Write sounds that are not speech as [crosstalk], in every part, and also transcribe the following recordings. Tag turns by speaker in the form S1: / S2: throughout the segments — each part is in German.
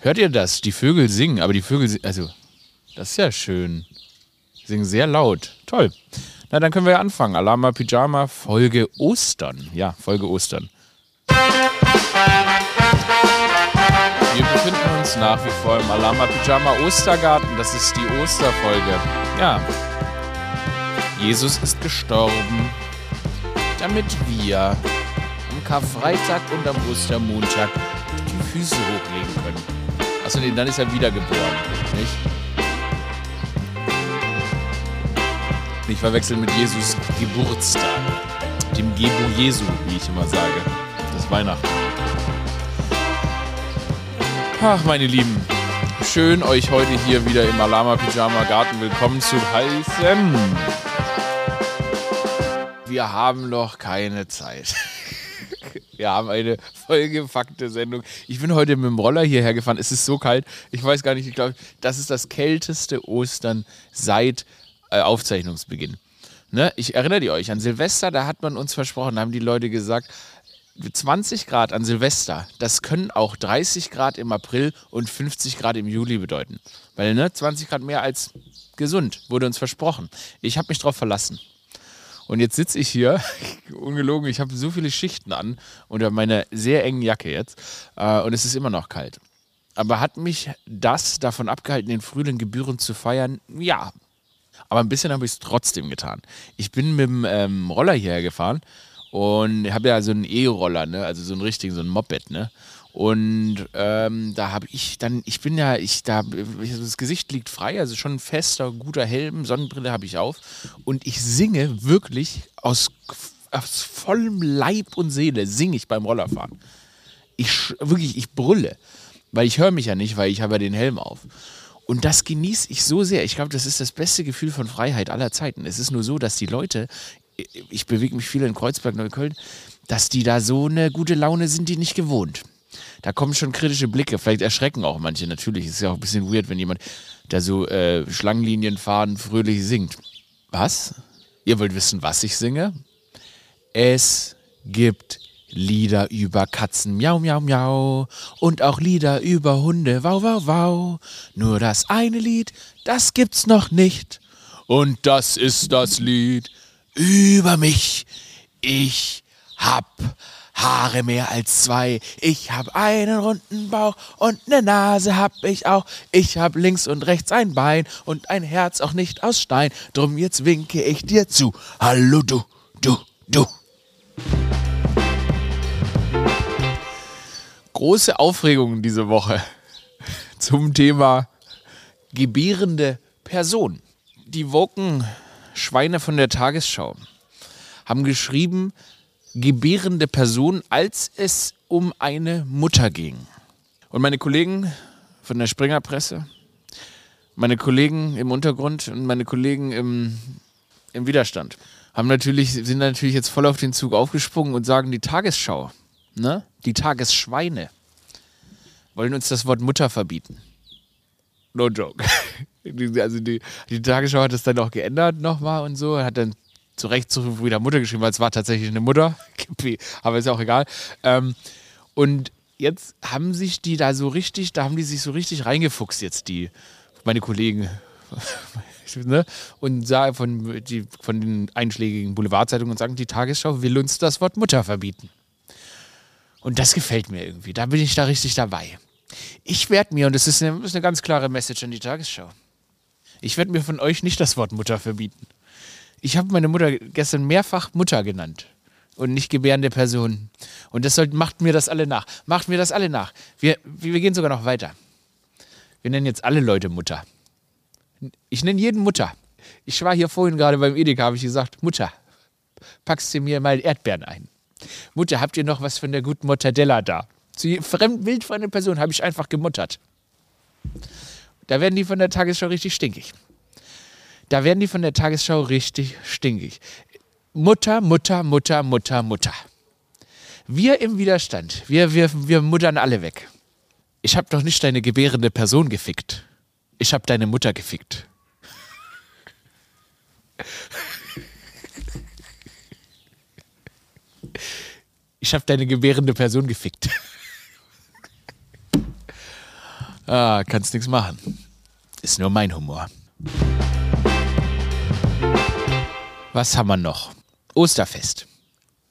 S1: Hört ihr das? Die Vögel singen, aber die Vögel, si- also, das ist ja schön. Singen sehr laut. Toll. Na, dann können wir ja anfangen. Alama Pyjama, Folge Ostern. Ja, Folge Ostern. Wir befinden uns nach wie vor im Alama Pyjama Ostergarten. Das ist die Osterfolge. Ja. Jesus ist gestorben, damit wir am Karfreitag und am Ostermontag die Füße hochlegen können. Achso, nee, dann ist er wiedergeboren, nicht? Nicht verwechseln mit Jesus Geburtstag. Dem Gebu Jesu, wie ich immer sage. Das Weihnachten. Ach, meine Lieben. Schön, euch heute hier wieder im Alama Pyjama Garten willkommen zu heißen. Wir haben noch keine Zeit. Wir haben eine vollgepackte Sendung. Ich bin heute mit dem Roller hierher gefahren. Es ist so kalt. Ich weiß gar nicht, ich glaube, das ist das kälteste Ostern seit äh, Aufzeichnungsbeginn. Ne? Ich erinnere ihr euch an Silvester, da hat man uns versprochen, da haben die Leute gesagt, 20 Grad an Silvester, das können auch 30 Grad im April und 50 Grad im Juli bedeuten. Weil, ne, 20 Grad mehr als gesund, wurde uns versprochen. Ich habe mich drauf verlassen. Und jetzt sitze ich hier, [laughs] ungelogen, ich habe so viele Schichten an unter meiner sehr engen Jacke jetzt äh, und es ist immer noch kalt. Aber hat mich das davon abgehalten, den Frühling gebührend zu feiern? Ja. Aber ein bisschen habe ich es trotzdem getan. Ich bin mit dem ähm, Roller hierher gefahren und habe ja so einen E-Roller, ne? also so einen richtigen, so ein Moped, ne? Und ähm, da habe ich dann, ich bin ja, ich da, das Gesicht liegt frei, also schon ein fester, guter Helm, Sonnenbrille habe ich auf. Und ich singe wirklich aus, aus vollem Leib und Seele, singe ich beim Rollerfahren. Ich wirklich, ich brülle, weil ich höre mich ja nicht, weil ich habe ja den Helm auf. Und das genieße ich so sehr. Ich glaube, das ist das beste Gefühl von Freiheit aller Zeiten. Es ist nur so, dass die Leute, ich bewege mich viel in Kreuzberg, Neukölln, dass die da so eine gute Laune sind, die nicht gewohnt. Da kommen schon kritische Blicke. Vielleicht erschrecken auch manche natürlich. Es ist ja auch ein bisschen weird, wenn jemand da so äh, Schlangenlinien fahren, fröhlich singt. Was? Ihr wollt wissen, was ich singe? Es gibt Lieder über Katzen, miau, miau, miau. Und auch Lieder über Hunde, wow, wow, wow. Nur das eine Lied, das gibt's noch nicht. Und das ist das Lied über mich. Ich hab Haare mehr als zwei. Ich hab einen runden Bauch und ne Nase hab ich auch. Ich hab links und rechts ein Bein und ein Herz auch nicht aus Stein. Drum jetzt winke ich dir zu. Hallo du, du, du. Große Aufregung diese Woche [laughs] zum Thema gebärende Person. Die Woken Schweine von der Tagesschau haben geschrieben, gebärende Person, als es um eine Mutter ging. Und meine Kollegen von der Springerpresse, meine Kollegen im Untergrund und meine Kollegen im, im Widerstand haben natürlich, sind natürlich jetzt voll auf den Zug aufgesprungen und sagen, die Tagesschau, ne? die Tagesschweine, wollen uns das Wort Mutter verbieten. No joke. [laughs] Also die, die Tagesschau hat es dann auch geändert nochmal und so, hat dann zu Recht so wieder Mutter geschrieben, weil es war tatsächlich eine Mutter. [laughs] Aber ist ja auch egal. Ähm, und jetzt haben sich die da so richtig, da haben die sich so richtig reingefuchst jetzt, die, meine Kollegen. [laughs] ne? Und sagen von, die, von den einschlägigen Boulevardzeitungen und sagen, die Tagesschau will uns das Wort Mutter verbieten. Und das gefällt mir irgendwie. Da bin ich da richtig dabei. Ich werde mir, und das ist eine, das ist eine ganz klare Message an die Tagesschau, ich werde mir von euch nicht das Wort Mutter verbieten. Ich habe meine Mutter gestern mehrfach Mutter genannt und nicht gebärende Person. Und das sollt, macht mir das alle nach. Macht mir das alle nach. Wir, wir gehen sogar noch weiter. Wir nennen jetzt alle Leute Mutter. Ich nenne jeden Mutter. Ich war hier vorhin gerade beim Edeka, habe ich gesagt, Mutter, packst du mir mal Erdbeeren ein. Mutter, habt ihr noch was von der guten Mortadella da? Zu fremd, wildfremden Person habe ich einfach gemuttert. Da werden die von der Tagesschau richtig stinkig. Da werden die von der Tagesschau richtig stinkig. Mutter, Mutter, Mutter, Mutter, Mutter. Wir im Widerstand, wir, wir, wir muttern alle weg. Ich habe doch nicht deine gebärende Person gefickt. Ich habe deine Mutter gefickt. Ich habe deine gebärende Person gefickt. Ah, kannst nichts machen. Ist nur mein Humor. Was haben wir noch? Osterfest.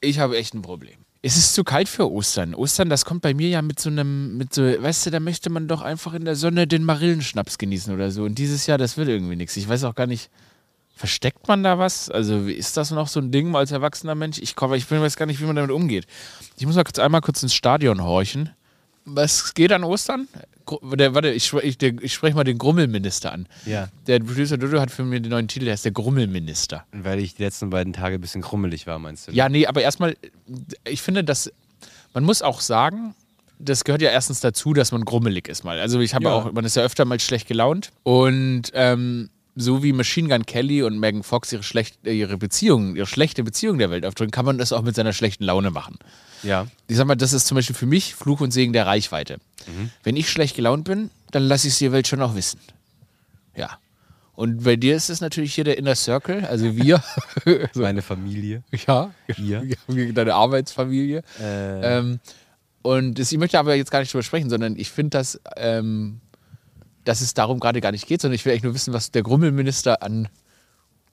S1: Ich habe echt ein Problem. Es ist zu kalt für Ostern. Ostern, das kommt bei mir ja mit so einem, mit so, weißt du, da möchte man doch einfach in der Sonne den Marillenschnaps genießen oder so. Und dieses Jahr, das will irgendwie nichts. Ich weiß auch gar nicht, versteckt man da was? Also ist das noch so ein Ding als erwachsener Mensch? Ich, komm, ich weiß gar nicht, wie man damit umgeht. Ich muss mal kurz einmal kurz ins Stadion horchen. Was geht an Ostern? Der, warte, ich, ich, ich spreche mal den Grummelminister an.
S2: Ja.
S1: Der Producer Dodo hat für mich den neuen Titel, der ist der Grummelminister.
S2: Weil ich die letzten beiden Tage ein bisschen krummelig war, meinst du?
S1: Ja, nee, aber erstmal, ich finde, dass man muss auch sagen, das gehört ja erstens dazu, dass man grummelig ist mal. Also ich habe
S2: Ja.
S1: auch, man ist ja öfter mal schlecht gelaunt und ähm, so wie Machine Gun Kelly und Megan Fox ihre, schlecht, ihre Beziehung, ihre schlechte Beziehung der Welt aufdrücken, kann man das auch mit seiner schlechten Laune machen.
S2: Ja.
S1: Ich sag mal, das ist zum Beispiel für mich Fluch und Segen der Reichweite. Wenn ich schlecht gelaunt bin, dann lasse ich es die Welt schon auch wissen. Ja. Und bei dir ist es natürlich hier der Inner Circle, also wir. [laughs]
S2: Meine Familie.
S1: Ja? Ja, deine Arbeitsfamilie.
S2: Äh,
S1: Ähm, und das, ich möchte aber jetzt gar nicht drüber sprechen, sondern ich finde, dass, ähm, dass es darum gerade gar nicht geht, sondern ich will eigentlich nur wissen, was der Grummelminister an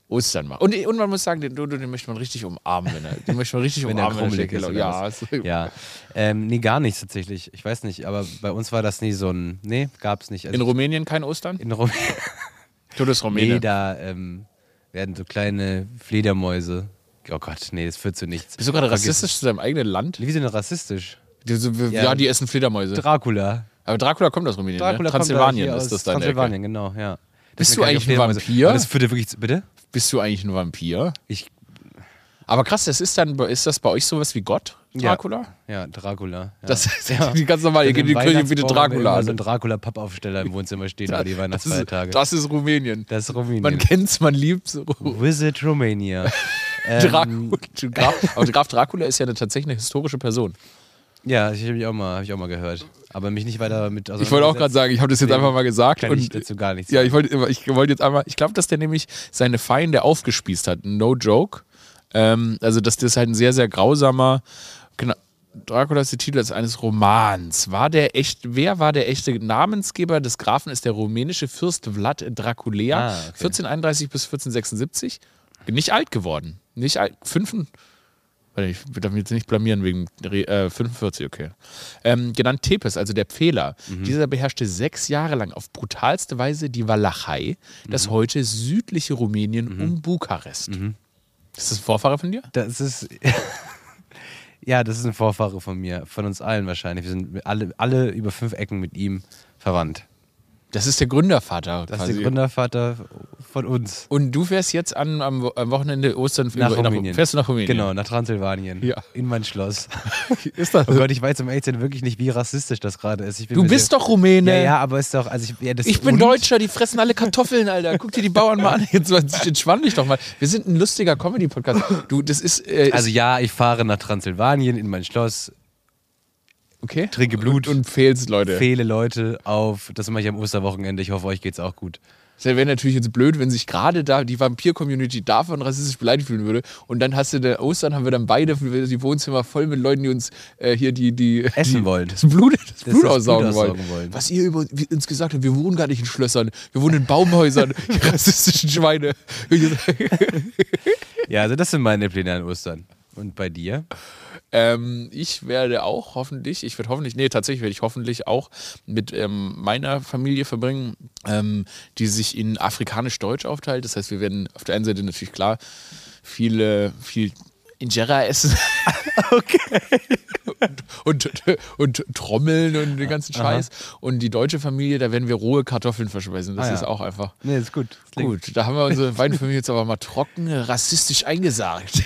S1: Ostern macht. Und, und man muss sagen, den Dodo, den möchte man richtig umarmen, wenn er, den möchte man richtig [laughs]
S2: Wenn er
S1: umarmen.
S2: krummelig
S1: schlecht
S2: ist,
S1: ja, es-
S2: ja. Ähm, nee, gar nichts tatsächlich. Ich weiß nicht, aber bei uns war das nie so ein. Nee, gab's nicht. Also
S1: In Rumänien kein Ostern?
S2: in Rum [laughs]
S1: Dodo ist Rumäne.
S2: Nee, da ähm, werden so kleine Fledermäuse. Oh Gott, nee, das führt zu nichts.
S1: Bist du gerade rassistisch zu deinem eigenen Land?
S2: es. Wie sind denn rassistisch?
S1: Die, so, ja,
S2: Ja.
S1: die essen Fledermäuse.
S2: Dracula.
S1: Aber Dracula kommt aus Rumänien,
S2: Dracula
S1: ne?
S2: kommt da
S1: Transsilvanien
S2: hier
S1: ist das deine
S2: Transsilvanien, genau, ja.
S1: Bist
S2: Deswegen
S1: du eigentlich ein Vampir?
S2: Das ja wirklich bitte?
S1: Bist du eigentlich ein Vampir?
S2: Ich,
S1: Aber krass, das ist dann, ist das bei euch sowas wie Gott,
S2: Ja.
S1: Dracula?
S2: ja, Dracula. Ja.
S1: Das ist
S2: Ja.
S1: die [laughs] ganz normal, ihr
S2: Also
S1: geht in die Kirche bitte Dracula
S2: immer
S1: an.
S2: So ein Dracula-Pappaufsteller im Wohnzimmer stehen über die
S1: Das ist,
S2: Weihnachtsfeiertage.
S1: das ist Rumänien.
S2: Das ist Rumänien.
S1: Man kennt's, man liebt's.
S2: Visit Romania. [laughs] ähm, [laughs]
S1: Dracula. Graf, aber Graf Dracula ist ja eine, tatsächlich eine historische Person.
S2: Ja, ich habe ich auch, mal- ich auch mal gehört. Aber mich nicht weiter mit
S1: Ich wollte auch gerade sagen, ich habe das jetzt einfach mal gesagt.
S2: Kann ich
S1: Und,
S2: dazu gar nichts
S1: ja, ich wollte ich wollte jetzt einmal, ich glaube, dass der nämlich seine Feinde aufgespießt hat. No joke. Ähm, also, dass das halt ein sehr, sehr grausamer. Genau, Dracula ist der Titel eines Romans. War der echt, wer war der echte Namensgeber des Grafen? Ist der rumänische Fürst Vlad Draculea,
S2: Ah, okay.
S1: 1431 bis 1476. Nicht alt geworden. Nicht alt. Fünf, Warte, ich darf mich jetzt nicht blamieren wegen äh, 45, okay. Ähm, genannt Tepes, also der Pfähler. Dieser beherrschte sechs Jahre lang auf brutalste Weise die Walachei, das heute südliche Rumänien um Bukarest. Ist das ein Vorfahre von dir?
S2: Das ist. [laughs] ja, das ist ein Vorfahre von mir, von uns allen wahrscheinlich. Wir sind alle, alle über fünf Ecken mit ihm verwandt.
S1: Das ist der Gründervater.
S2: Das
S1: quasi.
S2: ist der Gründervater von uns.
S1: Und du fährst jetzt an, am, am Wochenende Ostern
S2: Nach
S1: über-
S2: Rumänien.
S1: fährst du nach Rumänien?
S2: Genau, nach Transsilvanien.
S1: Ja.
S2: In mein Schloss. [laughs]
S1: Ist das
S2: Oh Gott, ich weiß um ehrlich zu sein wirklich nicht, wie rassistisch das gerade ist. Ich bin
S1: Du bist doch Rumäne.
S2: Ja, ja, aber ist doch. Also ich, ja,
S1: Ich bin
S2: und?
S1: Deutscher, die fressen alle Kartoffeln, Alter. Guck dir die Bauern mal an. Jetzt entspann dich doch mal. Wir sind ein lustiger Comedy-Podcast. Du, das ist. Äh,
S2: Also ja, ich fahre nach Transsilvanien in mein Schloss,
S1: okay.
S2: trinke Blut.
S1: Und, und fehlst, Leute.
S2: fehle Leute auf. Das mache ich am Osterwochenende. Ich hoffe, euch geht's auch gut.
S1: Das wäre natürlich jetzt blöd, wenn sich gerade da die Vampir-Community davon rassistisch beleidigt fühlen würde. Und dann hast du der Ostern, haben wir dann beide die Wohnzimmer voll mit Leuten, die uns äh, hier die, die
S2: Essen
S1: die,
S2: wollen.
S1: Das Blut, das
S2: Das
S1: Blut aussaugen,
S2: Blut
S1: wollen.
S2: aussaugen wollen.
S1: Was ihr über, wie uns gesagt habt, wir wohnen gar nicht in Schlössern, wir wohnen in Baumhäusern, [laughs] die rassistischen Schweine.
S2: Ja, also das sind meine Pläne an Ostern. Und bei dir?
S1: Ähm, ich werde auch hoffentlich, ich werde hoffentlich, nee, tatsächlich werde ich hoffentlich auch mit ähm, meiner Familie verbringen, ähm, die sich in afrikanisch-deutsch aufteilt. Das heißt, wir werden auf der einen Seite natürlich klar viele, viel Injera essen. [laughs] okay. und, und, und Trommeln und den ganzen Scheiß. Und die deutsche Familie, da werden wir rohe Kartoffeln verspeisen. Das
S2: Ah, ja.
S1: ist auch einfach.
S2: Nee, ist gut.
S1: Gut, da haben wir unsere beiden Familien jetzt aber mal trocken rassistisch eingesagt.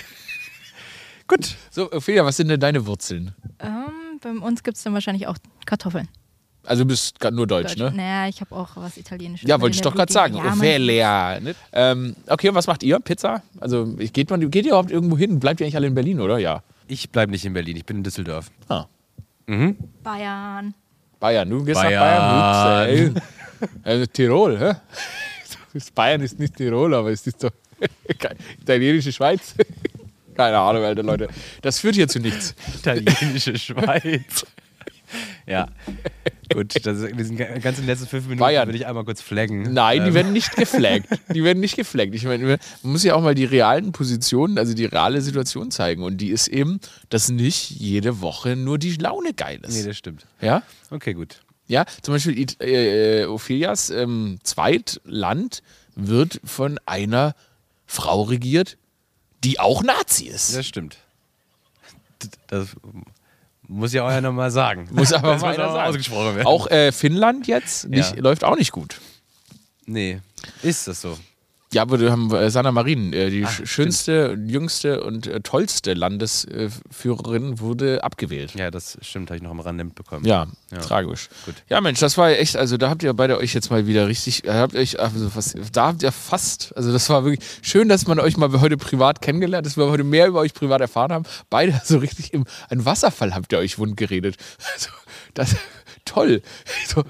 S2: Gut.
S1: So, Ophelia, was sind denn deine Wurzeln?
S3: Ähm, bei uns gibt es dann wahrscheinlich auch Kartoffeln.
S1: Also du bist nur Deutsch, ne?
S3: Naja, ich habe auch was Italienisches.
S1: Ja, wollte ich doch gerade sagen.
S3: Ja,
S1: Ophelia. Ne? Ähm, okay, und was macht ihr? Pizza? Also geht, man, geht ihr überhaupt irgendwo hin? Bleibt ihr eigentlich alle in Berlin, oder? Ja.
S2: Ich bleibe nicht in Berlin, ich bin in Düsseldorf.
S1: Ah.
S2: Mhm.
S3: Bayern.
S1: Bayern, du gehst
S2: Bayern.
S1: nach Bayern. Ups. [laughs] Also Tirol, hä? [laughs] Bayern ist nicht Tirol, aber es ist doch [laughs] italienische Schweiz. Keine Ahnung, Alter, Leute. Das führt hier zu nichts.
S2: Italienische Schweiz. Ja. Gut, das, wir sind ga- ganz in den letzten fünf Minuten,
S1: Bayern.
S2: will ich einmal kurz flaggen.
S1: Nein, die
S2: Ähm,
S1: werden nicht geflaggt. Die werden nicht geflaggt. Ich meine, man muss ja auch mal die realen Positionen, also die reale Situation zeigen. Und die ist eben, dass nicht jede Woche nur die Laune geil ist.
S2: Nee, das stimmt.
S1: ja?
S2: Okay, gut.
S1: Ja, zum Beispiel äh, äh, Ophelias ähm, Zweitland wird von einer Frau regiert, die auch Nazi ist.
S2: Das stimmt. Das muss ja auch ja nochmal sagen. [laughs]
S1: Muss aber mal einer
S2: auch
S1: sagen.
S2: ausgesprochen werden.
S1: Auch äh, Finnland jetzt nicht,
S2: Ja.
S1: läuft auch nicht gut.
S2: Nee, ist das so?
S1: Ja, aber wir haben äh, Sanna Marin, äh, die
S2: Ah,
S1: sch- schönste, jüngste und äh, tollste Landesführerin, wurde abgewählt.
S2: Ja, das stimmt, habe ich noch am Rande mitbekommen.
S1: Ja,
S2: Ja.
S1: tragisch.
S2: Gut.
S1: Ja, Mensch, das war echt, also da habt ihr beide euch jetzt mal wieder richtig, da habt ihr euch, also was, da habt ihr fast, also das war wirklich schön, dass man euch mal heute privat kennengelernt, dass wir heute mehr über euch privat erfahren haben. Beide [laughs] so richtig im ein Wasserfall habt ihr euch wund geredet. Also, das, toll. [laughs] So,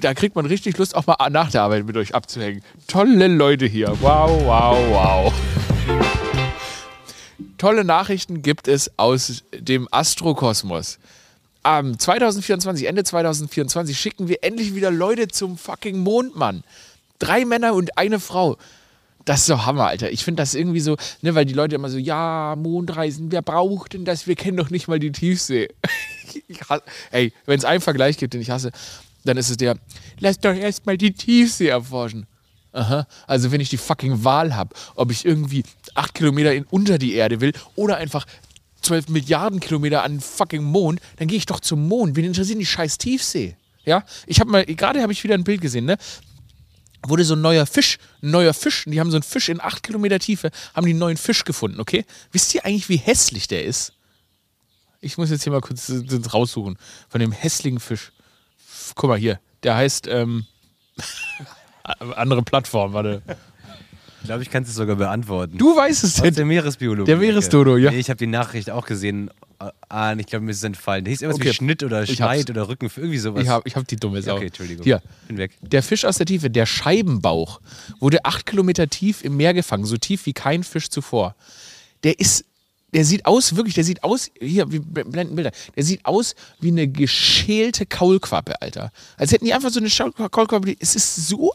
S1: da kriegt man richtig Lust, auch mal nach der Arbeit mit euch abzuhängen. Tolle Leute hier. Wow, wow, wow. Tolle Nachrichten gibt es aus dem Astrokosmos. Am 2024, Ende 2024, schicken wir endlich wieder Leute zum fucking Mond, Mann. Drei Männer und eine Frau. Das ist doch Hammer, Alter. Ich finde das irgendwie so, ne, weil die Leute immer so, ja, Mondreisen, wer braucht denn das? Wir kennen doch nicht mal die Tiefsee. [laughs] hasse, ey, wenn es einen Vergleich gibt, den ich hasse, dann ist es der, lass doch erstmal die Tiefsee erforschen. Aha. Also wenn ich die fucking Wahl habe, ob ich irgendwie acht Kilometer in, unter die Erde will oder einfach 12 Milliarden Kilometer an fucking Mond, dann gehe ich doch zum Mond. Wen interessiert die scheiß Tiefsee? Ja, ich habe mal, gerade habe ich wieder ein Bild gesehen, ne? Wurde so ein neuer Fisch, ein neuer Fisch, und die haben so einen Fisch in acht Kilometer Tiefe, haben die einen neuen Fisch gefunden, okay? Wisst ihr eigentlich, wie hässlich der ist? Ich muss jetzt hier mal kurz raussuchen von dem hässlichen Fisch. Guck mal hier, der heißt, ähm, [laughs] andere Plattform, warte.
S2: Ich glaube, ich kann es sogar beantworten.
S1: Du weißt es denn.
S2: der Meeresbiologie.
S1: Der Meeresdodo, ja.
S2: Nee, ich habe die Nachricht auch gesehen. Ah, und ich glaube, mir ist es entfallen. Der hieß irgendwas
S1: Okay.
S2: wie Schnitt oder Schneid
S1: hab's.
S2: oder Rücken, irgendwie sowas.
S1: Ich habe ich hab die dumme Sau.
S2: Okay, Entschuldigung.
S1: Hier,
S2: Bin weg.
S1: der Fisch aus der Tiefe, der Scheibenbauch, wurde acht Kilometer tief im Meer gefangen, so tief wie kein Fisch zuvor. Der ist, der sieht aus, wirklich, der sieht aus, hier, wir blenden Bilder, der sieht aus wie eine geschälte Kaulquappe, Alter. Als hätten die einfach so eine Kaulquappe, es ist so,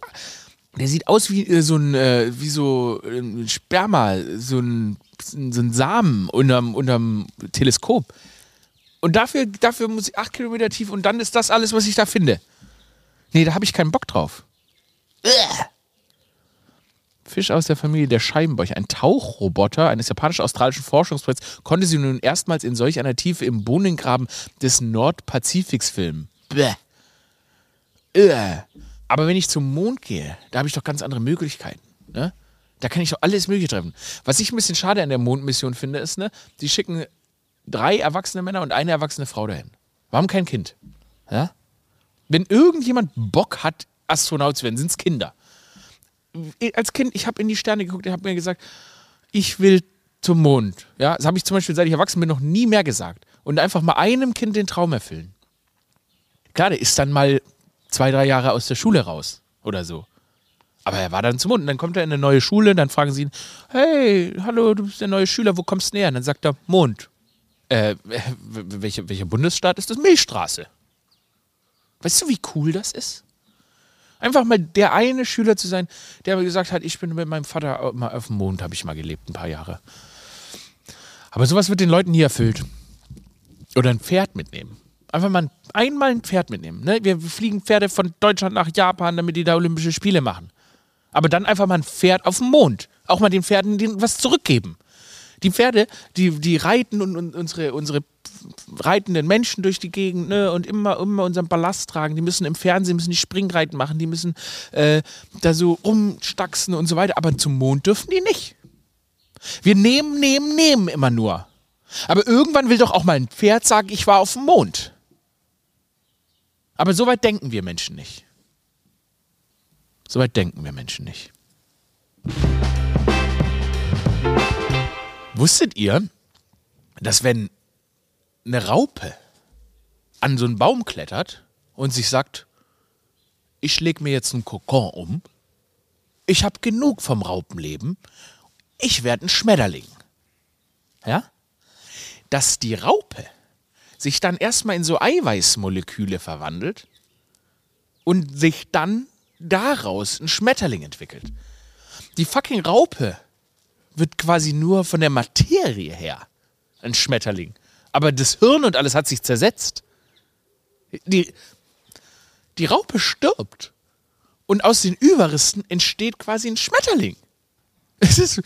S1: der sieht aus wie äh, so ein, äh, wie so ein Sperma, so ein, so ein Samen unterm, unterm Teleskop. Und dafür, dafür muss ich acht Kilometer tief und dann ist das alles, was ich da finde. Nee, da habe ich keinen Bock drauf. Uah. Fisch aus der Familie der Scheibenbäuche, ein Tauchroboter eines japanisch-australischen Forschungsprojekts, konnte sie nun erstmals in solch einer Tiefe im Bohnengraben des Nordpazifiks filmen. Bäh. Uah. Aber wenn ich zum Mond gehe, da habe ich doch ganz andere Möglichkeiten. Ne? Da kann ich doch alles Mögliche treffen. Was ich ein bisschen schade an der Mondmission finde, ist, ne, die schicken drei erwachsene Männer und eine erwachsene Frau dahin. Warum kein Kind? Ja? Wenn irgendjemand Bock hat, Astronaut zu werden, sind es Kinder. Als Kind, ich habe in die Sterne geguckt, ich habe mir gesagt, ich will zum Mond. Ja? Das habe ich zum Beispiel, seit ich erwachsen bin, noch nie mehr gesagt. Und einfach mal einem Kind den Traum erfüllen. Klar, der ist dann mal zwei, drei Jahre aus der Schule raus oder so. Aber er war dann zum Mond. Und dann kommt er in eine neue Schule, dann fragen sie ihn, hey, hallo, du bist der neue Schüler, wo kommst du näher? Und dann sagt er, Mond. Äh, w- welche, welcher Bundesstaat ist das? Milchstraße. Weißt du, wie cool das ist? Einfach mal der eine Schüler zu sein, der mir gesagt hat, ich bin mit meinem Vater mal auf dem Mond, habe ich mal gelebt, ein paar Jahre. Aber sowas wird den Leuten nie erfüllt. Oder ein Pferd mitnehmen. Einfach mal ein, einmal ein Pferd mitnehmen. Ne? Wir fliegen Pferde von Deutschland nach Japan, damit die da Olympische Spiele machen. Aber dann einfach mal ein Pferd auf dem Mond. Auch mal den Pferden was zurückgeben. Die Pferde, die, die reiten und, und unsere, unsere reitenden Menschen durch die Gegend ne, und immer, immer unseren Ballast tragen. Die müssen im Fernsehen müssen die Springreiten machen, die müssen äh, da so rumstaxen und so weiter. Aber zum Mond dürfen die nicht. Wir nehmen, nehmen, nehmen immer nur. Aber irgendwann will doch auch mal ein Pferd sagen, ich war auf dem Mond. Aber so weit denken wir Menschen nicht. So weit denken wir Menschen nicht. Wusstet ihr, dass wenn eine Raupe an so einen Baum klettert und sich sagt, ich leg mir jetzt einen Kokon um, ich habe genug vom Raupenleben, ich werde ein Schmetterling. Ja? Dass die Raupe sich dann erstmal in so Eiweißmoleküle verwandelt und sich dann daraus ein Schmetterling entwickelt. Die fucking Raupe wird quasi nur von der Materie her ein Schmetterling. Aber das Hirn und alles hat sich zersetzt. Die, die Raupe stirbt. Und aus den Überresten entsteht quasi ein Schmetterling. Es ist.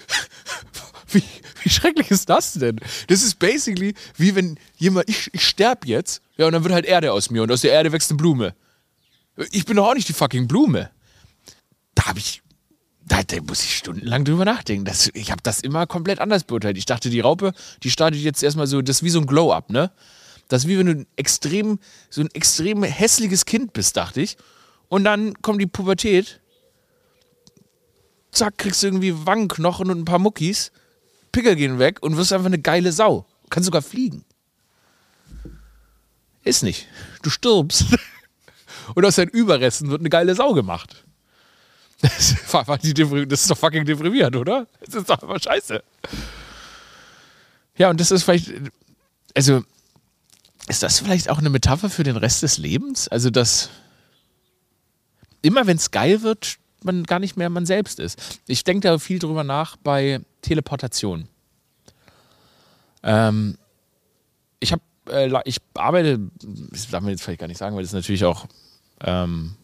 S1: Wie, wie schrecklich ist das denn? Das ist basically wie wenn jemand. Ich, ich sterbe jetzt, ja, und dann wird halt Erde aus mir und aus der Erde wächst eine Blume. Ich bin doch auch nicht die fucking Blume. Da habe ich. Da, da muss ich stundenlang drüber nachdenken. Das, ich habe das immer komplett anders beurteilt. Ich dachte, die Raupe, die startet jetzt erstmal so, das ist wie so ein Glow-Up, ne? Das ist wie wenn du ein extrem, so ein extrem hässliches Kind bist, dachte ich. Und dann kommt die Pubertät. Zack, kriegst du irgendwie Wangenknochen und ein paar Muckis. Pickel gehen weg und wirst einfach eine geile Sau. Kannst sogar fliegen. Ist nicht. Du stirbst. [laughs] Und aus deinen Überresten wird eine geile Sau gemacht. [laughs] Das ist, doch fucking deprimierend, oder? Das ist doch einfach scheiße. Ja, und das ist vielleicht. Also, ist das vielleicht auch eine Metapher für den Rest des Lebens? Also, dass immer wenn es geil wird, man gar nicht mehr man selbst ist. Ich denke da viel drüber nach bei Teleportation. Ähm, ich habe, äh, ich arbeite, das darf man jetzt vielleicht gar nicht sagen, weil das ist natürlich auch, ähm,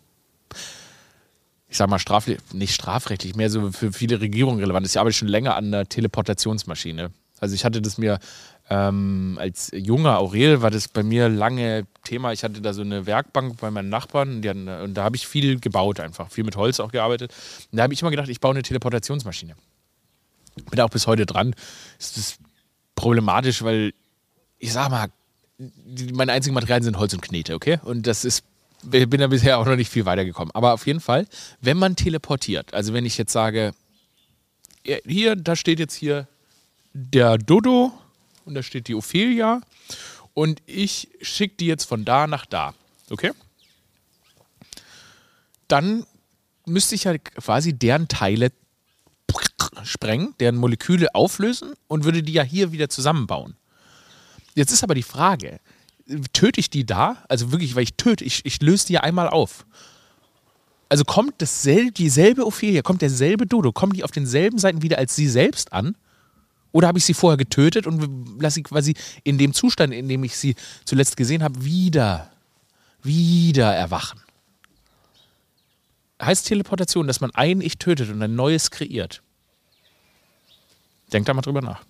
S1: ich sag mal, strafle nicht strafrechtlich, mehr so für viele Regierungen relevant ist. Ich arbeite schon länger an einer Teleportationsmaschine. Also ich hatte das mir ähm, als junger Aurel war das bei mir lange Thema. Ich hatte da so eine Werkbank bei meinen Nachbarn hatten, und da habe ich viel gebaut einfach, viel mit Holz auch gearbeitet. Und da habe ich immer gedacht, ich baue eine Teleportationsmaschine. Bin auch bis heute dran. Es ist problematisch, weil ich sag mal, die, meine einzigen Materialien sind Holz und Knete, okay? Und das ist, bin da bisher auch noch nicht viel weitergekommen. Aber auf jeden Fall, wenn man teleportiert, also wenn ich jetzt sage, hier, da steht jetzt hier der Dodo und da steht die Ophelia und ich schicke die jetzt von da nach da, okay? Dann müsste ich ja quasi deren Teile sprengen, deren Moleküle auflösen und würde die ja hier wieder zusammenbauen. Jetzt ist aber die Frage, töte ich die da? Also wirklich, weil ich töte, ich, ich löse die ja einmal auf. Also kommt dasselbe, dieselbe Ophelia, kommt derselbe Dodo, kommen die auf denselben Seiten wieder als sie selbst an? Oder habe ich sie vorher getötet und lasse sie quasi in dem Zustand, in dem ich sie zuletzt gesehen habe, wieder, wieder erwachen? Heißt Teleportation, dass man ein Ich tötet und ein neues kreiert? Denkt da mal drüber nach.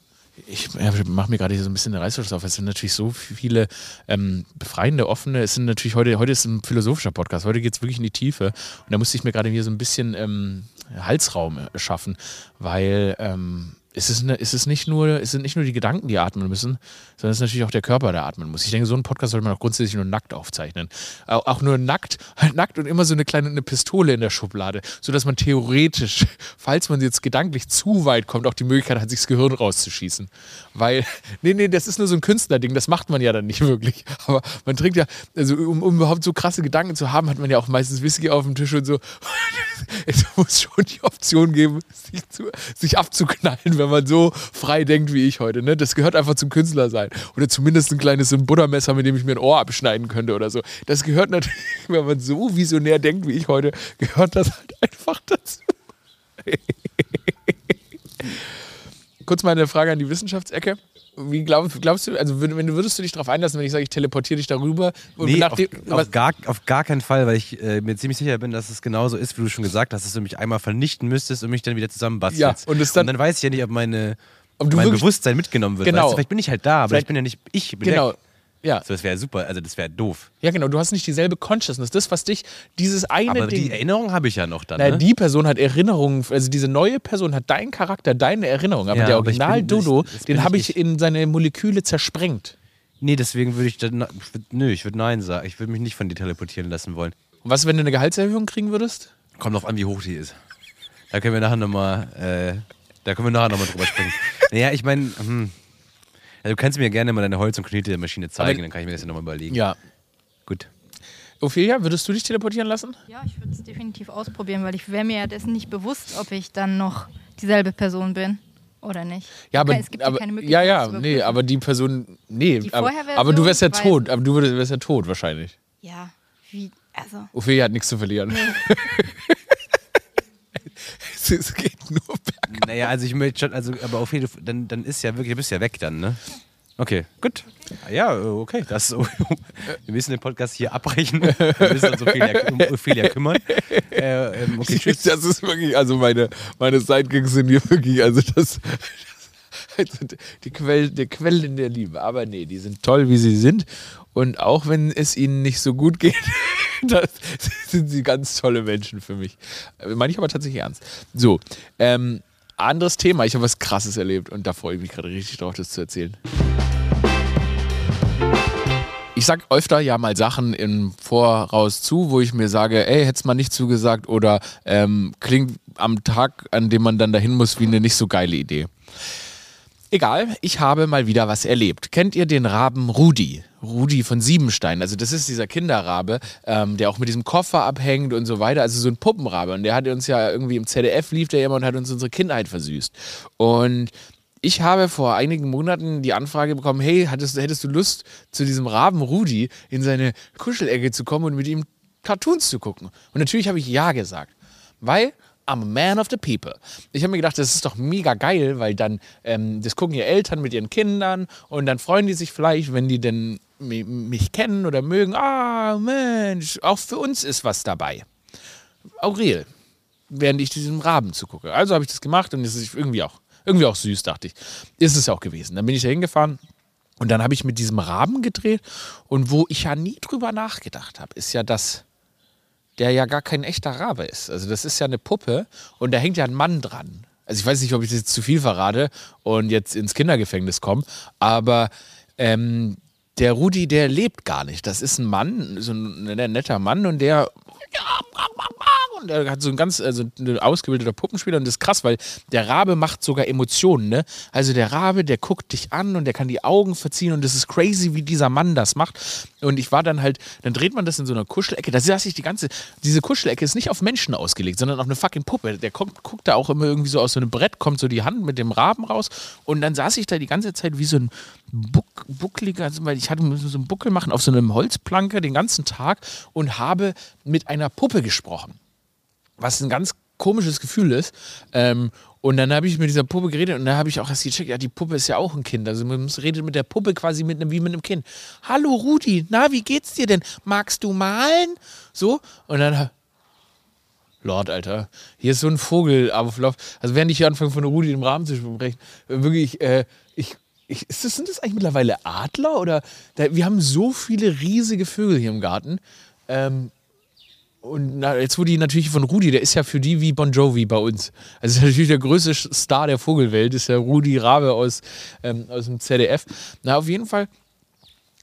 S1: Ich mache mir gerade hier so ein bisschen den Reißverschluss auf. Es sind natürlich so viele ähm, befreiende, offene. Es sind natürlich heute, heute ist ein philosophischer Podcast. Heute geht es wirklich in die Tiefe. Und da musste ich mir gerade hier so ein bisschen ähm, Halsraum äh, schaffen, weil ähm, es, ist eine, es, nicht nur, es sind nicht nur die Gedanken, die atmen müssen, sondern es ist natürlich auch der Körper, der atmen muss. Ich denke, so einen Podcast sollte man auch grundsätzlich nur nackt aufzeichnen. Auch, auch nur nackt, [laughs] halt nackt und immer so eine kleine eine Pistole in der Schublade, sodass man theoretisch, [laughs] falls man jetzt gedanklich zu weit kommt, auch die Möglichkeit hat, sich das Gehirn rauszuschießen. Weil, [laughs] nee, nee, das ist nur so ein Künstlerding, das macht man ja dann nicht wirklich. Aber man trinkt ja, also um, um überhaupt so krasse Gedanken zu haben, hat man ja auch meistens Whisky auf dem Tisch und so. Es muss schon die Option geben, sich, zu, sich abzuknallen, wenn man so frei denkt wie ich heute. Ne? Das gehört einfach zum Künstler sein. Oder zumindest ein kleines Buttermesser, mit dem ich mir ein Ohr abschneiden könnte oder so. Das gehört natürlich, wenn man so visionär denkt wie ich heute, gehört das halt einfach dazu. [laughs] Kurz mal eine Frage an die Wissenschaftsecke. Wie glaub, glaubst du, also wenn du würdest du dich darauf einlassen, wenn ich sage, ich teleportiere dich darüber? Und
S2: Nee, auf, auf, gar, auf gar keinen Fall, weil ich äh, mir ziemlich sicher bin, dass es genauso ist, wie du schon gesagt hast, dass du mich einmal vernichten müsstest und mich dann wieder zusammenbastelst.
S1: Ja, und dann-
S2: und dann weiß ich ja nicht, ob meine
S1: Ob
S2: mein Bewusstsein mitgenommen wird.
S1: Genau.
S2: Weißt du, vielleicht bin ich halt da, aber
S1: Vielleicht-
S2: ich bin ja nicht ich. Bin
S1: genau.
S2: Weg.
S1: Ja.
S2: So, das wäre super, also das wäre doof.
S1: ja, genau. Du hast nicht dieselbe Consciousness. Das, was dich, dieses eine
S2: Aber
S1: Ding.
S2: die Erinnerung habe ich ja noch dann.
S1: Na,
S2: ne?
S1: die Person hat Erinnerungen, also diese neue Person hat deinen Charakter, deine Erinnerung. Aber
S2: Ja,
S1: der
S2: aber ich
S1: Original
S2: bin- das-
S1: Dodo,
S2: das bin
S1: den
S2: ich
S1: habe ich
S2: nicht.
S1: in seine Moleküle zersprengt.
S2: Nee, deswegen würde ich dann. Ich nö, ich würde Nein sagen. Ich würde mich nicht von dir teleportieren lassen wollen.
S1: Und was, wenn du eine Gehaltserhöhung kriegen würdest?
S2: Kommt drauf an, wie hoch die ist. Da können wir nachher nochmal. Äh, da können wir nachher nochmal drüber sprechen. [laughs] naja, ich meine. Hm. Ja, du kannst mir gerne mal deine Holz- und Knetemaschine zeigen,
S1: Aber-
S2: dann kann ich mir das ja nochmal überlegen.
S1: Ja.
S2: Gut.
S1: Ophelia, würdest du dich teleportieren lassen?
S3: Ja, ich würde es definitiv ausprobieren, weil ich wäre mir ja dessen nicht bewusst, ob ich dann noch dieselbe Person bin. Oder nicht?
S1: Ja, aber,
S3: es gibt
S1: aber
S3: ja keine
S1: ja,
S3: Möglichkeit.
S1: ja,
S3: zu
S1: nee, aber die Person, nee,
S3: Die
S1: aber, aber du wärst ja tot, aber du wärst ja tot wahrscheinlich.
S3: Ja, wie, also.
S1: Ophelia hat nichts zu verlieren. es, [laughs] es geht nur bergab.
S2: Naja, also ich möchte schon, also, aber auf jeden Fall, dann, dann ist ja wirklich, du bist ja weg dann, ne? Okay, gut. Ja, okay. Das, [laughs] wir müssen den Podcast hier abbrechen. Wir müssen uns um Ophelia, um Ophelia kümmern. Äh, ähm, okay, [laughs] tschüss.
S1: Das ist wirklich, also meine, meine Sidekicks sind hier wirklich, also das, die Quellen, die Quellen der Liebe. Aber nee, die sind toll, wie sie sind. Und auch wenn es ihnen nicht so gut geht, [laughs] sind sie ganz tolle Menschen für mich. Äh, Meine ich aber tatsächlich ernst. So, ähm, anderes Thema. Ich habe was Krasses erlebt und da freue ich mich gerade richtig drauf, das zu erzählen. Ich sag öfter ja mal Sachen im Voraus zu, wo ich mir sage, ey, hätt's mal nicht zugesagt oder ähm, klingt am Tag, an dem man dann dahin muss, wie eine nicht so geile Idee. Egal, ich habe mal wieder was erlebt. Kennt ihr den Raben Rudi? Rudi von Siebenstein. Also das ist dieser Kinderrabe, ähm, der auch mit diesem Koffer abhängt und so weiter. Also so ein Puppenrabe. Und der hat uns ja irgendwie im ZDF lief der immer und hat uns unsere Kindheit versüßt. Und ich habe vor einigen Monaten die Anfrage bekommen, hey, hattest, hättest du Lust, zu diesem Raben Rudi in seine Kuschelecke zu kommen und mit ihm Cartoons zu gucken? Und natürlich habe ich ja gesagt. Weil I'm a man of the people. Ich habe mir gedacht, das ist doch mega geil, weil dann, ähm, das gucken ja Eltern mit ihren Kindern und dann freuen die sich vielleicht, wenn die denn mi- mich kennen oder mögen. Ah, Mensch, auch für uns ist was dabei. Aurel, während ich diesem Raben zugucke. Also habe ich das gemacht und es ist irgendwie auch, irgendwie auch süß, dachte ich. Ist es auch gewesen. Dann bin ich da hingefahren und dann habe ich mit diesem Raben gedreht und wo ich ja nie drüber nachgedacht habe, ist ja das der ja gar kein echter Rabe ist. Also das ist ja eine Puppe und da hängt ja ein Mann dran. Also ich weiß nicht, ob ich das jetzt zu viel verrate und jetzt ins Kindergefängnis komme, aber ähm, der Rudi, der lebt gar nicht. Das ist ein Mann, so ein netter Mann und der und der hat so ein ganz also ein ausgebildeter Puppenspieler und das ist krass, weil der Rabe macht sogar Emotionen, ne? Also der Rabe, der guckt dich an und der kann die Augen verziehen und das ist crazy, wie dieser Mann das macht. Und ich war dann halt, dann dreht man das in so einer Kuschelecke. Da saß ich die ganze, diese Kuschelecke ist nicht auf Menschen ausgelegt, sondern auf eine fucking Puppe. Der kommt, guckt da auch immer irgendwie so aus so einem Brett, kommt so die Hand mit dem Raben raus und dann saß ich da die ganze Zeit wie so ein Buck, buckliger, also weil ich hatte so einen Buckel machen auf so einem Holzplanke den ganzen Tag und habe mit einer Puppe gesprochen was ein ganz komisches Gefühl ist. Ähm, und dann habe ich mit dieser Puppe geredet und dann habe ich auch erst gecheckt, ja, die Puppe ist ja auch ein Kind. Also man redet mit der Puppe quasi mit einem, wie mit einem Kind. Hallo Rudi, na, wie geht's dir denn? Magst du malen? So, und dann Lord, Alter, hier ist so ein Vogelauflauf. Also während ich hier anfange von Rudi im Rahmen zu sprechen, wirklich, äh, ich, ich, ist das, sind das eigentlich mittlerweile Adler oder da, wir haben so viele riesige Vögel hier im Garten. Ähm, und jetzt wurde die natürlich von Rudi, der ist ja für die wie Bon Jovi bei uns. Also ist [laughs] natürlich der größte Star der Vogelwelt, ist der Rudi Rabe aus, ähm, aus dem ZDF. Na, auf jeden Fall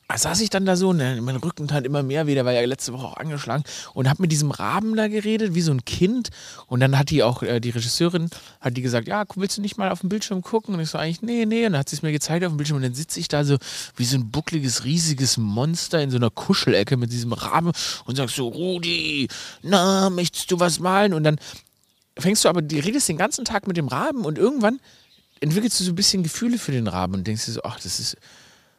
S1: da saß ich dann da so, ne, mein Rücken tat immer mehr weh, der war ja letzte Woche auch angeschlagen und habe mit diesem Raben da geredet, wie so ein Kind. Und dann hat die auch, äh, die Regisseurin, hat die gesagt, ja, willst du nicht mal auf dem Bildschirm gucken? Und ich so, eigentlich, nee, nee. Und dann hat sie es mir gezeigt auf dem Bildschirm und dann sitze ich da so wie so ein buckliges, riesiges Monster in so einer Kuschelecke mit diesem Raben und sagst so, Rudi, na, möchtest du was malen? Und dann fängst du aber, die redest den ganzen Tag mit dem Raben und irgendwann entwickelst du so ein bisschen Gefühle für den Raben und denkst dir so, ach, das ist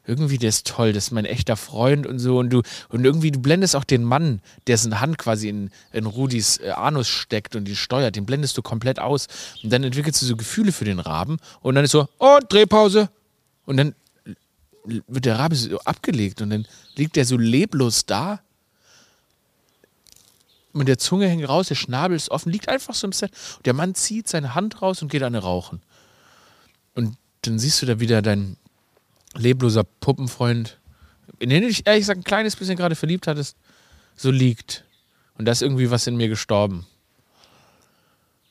S1: irgendwie, der ist toll, das ist mein echter Freund und so. Und du, und irgendwie, du blendest auch den Mann, dessen Hand quasi in, in Rudis äh, Anus steckt und die steuert, den blendest du komplett aus. Und dann entwickelst du so Gefühle für den Raben und dann ist so, oh, Drehpause. Und dann wird der Rabe so abgelegt und dann liegt der so leblos da. Mit der Zunge hängt raus, der Schnabel ist offen, liegt einfach so im Set. Und der Mann zieht seine Hand raus und geht an eine rauchen. Und dann siehst du da wieder deinen lebloser Puppenfreund, in den du dich ehrlich gesagt ein kleines bisschen gerade verliebt hattest, so liegt. Und da ist irgendwie was in mir gestorben.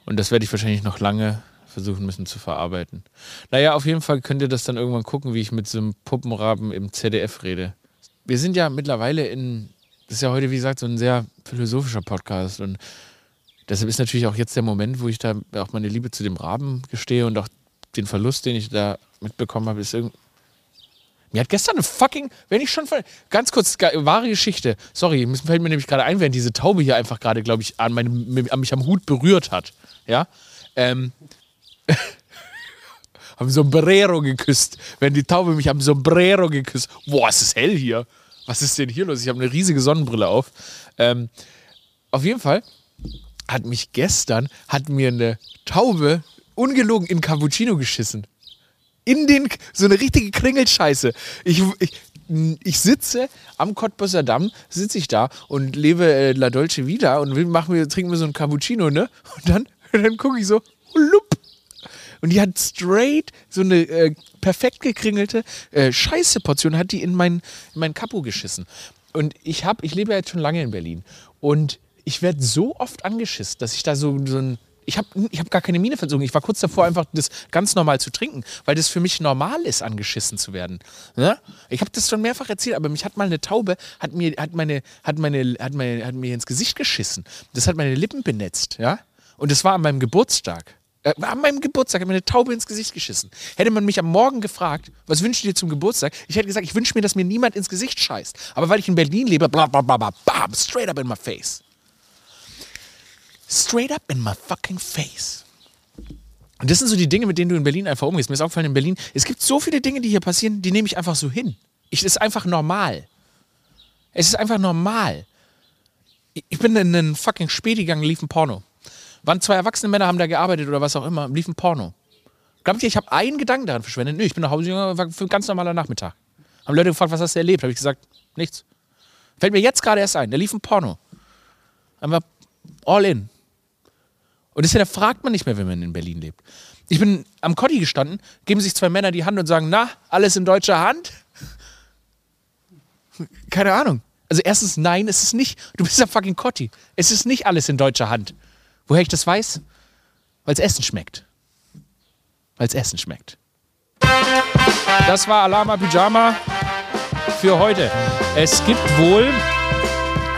S1: Und das werde ich wahrscheinlich noch lange versuchen müssen zu verarbeiten. Naja, auf jeden Fall könnt ihr das dann irgendwann gucken, wie ich mit so einem Puppenraben im ZDF rede. Wir sind ja mittlerweile in, das ist ja heute, wie gesagt, so ein sehr philosophischer Podcast. Und deshalb ist natürlich auch jetzt der Moment, wo ich da auch meine Liebe zu dem Raben gestehe und auch den Verlust, den ich da mitbekommen habe, ist irgendwie. Mir hat gestern eine fucking, wenn ich schon, ganz kurz, wahre Geschichte. Sorry, fällt mir nämlich gerade ein, während diese Taube hier einfach gerade, glaube ich, an, meinem, an mich am Hut berührt hat. Ja. Ähm, [laughs] am Sombrero geküsst. Wenn die Taube mich am Sombrero geküsst. Boah, es ist hell hier. Was ist denn hier los? Ich habe eine riesige Sonnenbrille auf. Ähm, auf jeden Fall hat mich gestern, hat mir eine Taube ungelogen in Cappuccino geschissen. In den, so eine richtige Kringelscheiße. Ich, ich, ich sitze am Cottbusser Damm, sitze ich da und lebe äh, La Dolce Vita und machen wir, trinken wir so ein Cappuccino, ne? Und dann, [laughs] dann gucke ich so, lup. Und die hat straight so eine äh, perfekt gekringelte äh, Scheiße-Portion, hat die in mein, in mein Capo geschissen. Und ich habe, ich lebe ja jetzt schon lange in Berlin. Und ich werde so oft angeschissen, dass ich da so, so ein ich habe ich hab gar keine Miene verzogen. Ich war kurz davor, einfach das ganz normal zu trinken, weil das für mich normal ist, angeschissen zu werden. Ja? Ich habe das schon mehrfach erzählt, aber mich hat mal eine Taube, hat mir, hat meine, hat meine, hat meine, hat mir ins Gesicht geschissen. Das hat meine Lippen benetzt, ja. Und das war an meinem Geburtstag. Äh, an meinem Geburtstag hat mir eine Taube ins Gesicht geschissen. Hätte man mich am Morgen gefragt, was wünschst du dir zum Geburtstag? Ich hätte gesagt, ich wünsche mir, dass mir niemand ins Gesicht scheißt. Aber weil ich in Berlin lebe, bla bla bla bla, bam, straight up in my face. Straight up in my fucking face. Und das sind so die Dinge, mit denen du in Berlin einfach umgehst. Mir ist aufgefallen, in Berlin, es gibt so viele Dinge, die hier passieren, die nehme ich einfach so hin. Es ist einfach normal. Es ist einfach normal. Ich bin in einen fucking Späti gegangen, lief ein Porno. Waren zwei erwachsene Männer, haben da gearbeitet oder was auch immer, lief ein Porno. Glaubt ihr, ich habe einen Gedanken daran verschwendet? Nö, ich bin nach Hause gegangen, war für ein ganz normaler Nachmittag. Haben Leute gefragt, was hast du erlebt? Habe ich gesagt, nichts. Fällt mir jetzt gerade erst ein, da lief ein Porno. Einfach all in. Und das da fragt man nicht mehr, wenn man in Berlin lebt. Ich bin am Kotti gestanden, geben sich zwei Männer die Hand und sagen, na, alles in deutscher Hand? Keine Ahnung. Also erstens, nein, es ist nicht. Du bist ja fucking Kotti. Es ist nicht alles in deutscher Hand. Woher ich das weiß? Weil es Essen schmeckt. Weil es Essen schmeckt. Das war Alama Pyjama für heute. Es gibt wohl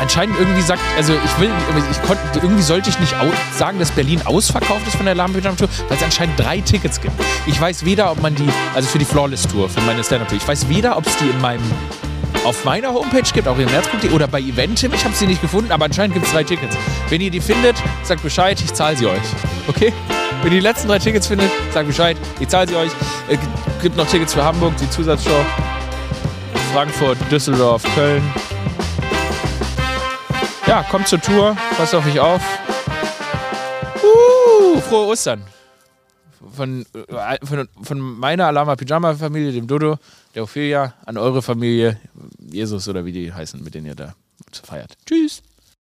S1: anscheinend irgendwie sagt, also ich will, ich konnte, irgendwie sollte ich nicht sagen, dass Berlin ausverkauft ist von der Lahmpyjama-Tour, weil es anscheinend drei Tickets gibt. Ich weiß weder, ob man die, also für die Flawless-Tour, für meine Stand-Up-Tour, ich weiß weder, ob es die in meinem, auf meiner Homepage gibt, auch im März.de oder bei Eventim, ich habe sie nicht gefunden, aber anscheinend gibt es drei Tickets. Wenn ihr die findet, sagt Bescheid, ich zahle sie euch. Okay? Wenn ihr die letzten drei Tickets findet, sagt Bescheid, ich zahle sie euch. Es äh, gibt noch Tickets für Hamburg, die Zusatzshow. Frankfurt, Düsseldorf, Köln. Ja, kommt zur Tour, passt auf mich auf. Uh, frohe Ostern. Von, äh, von, von meiner Alama Pyjama Familie, dem Dodo, der Ophelia, an eure Familie, Jesus oder wie die heißen, mit denen ihr da feiert. Tschüss.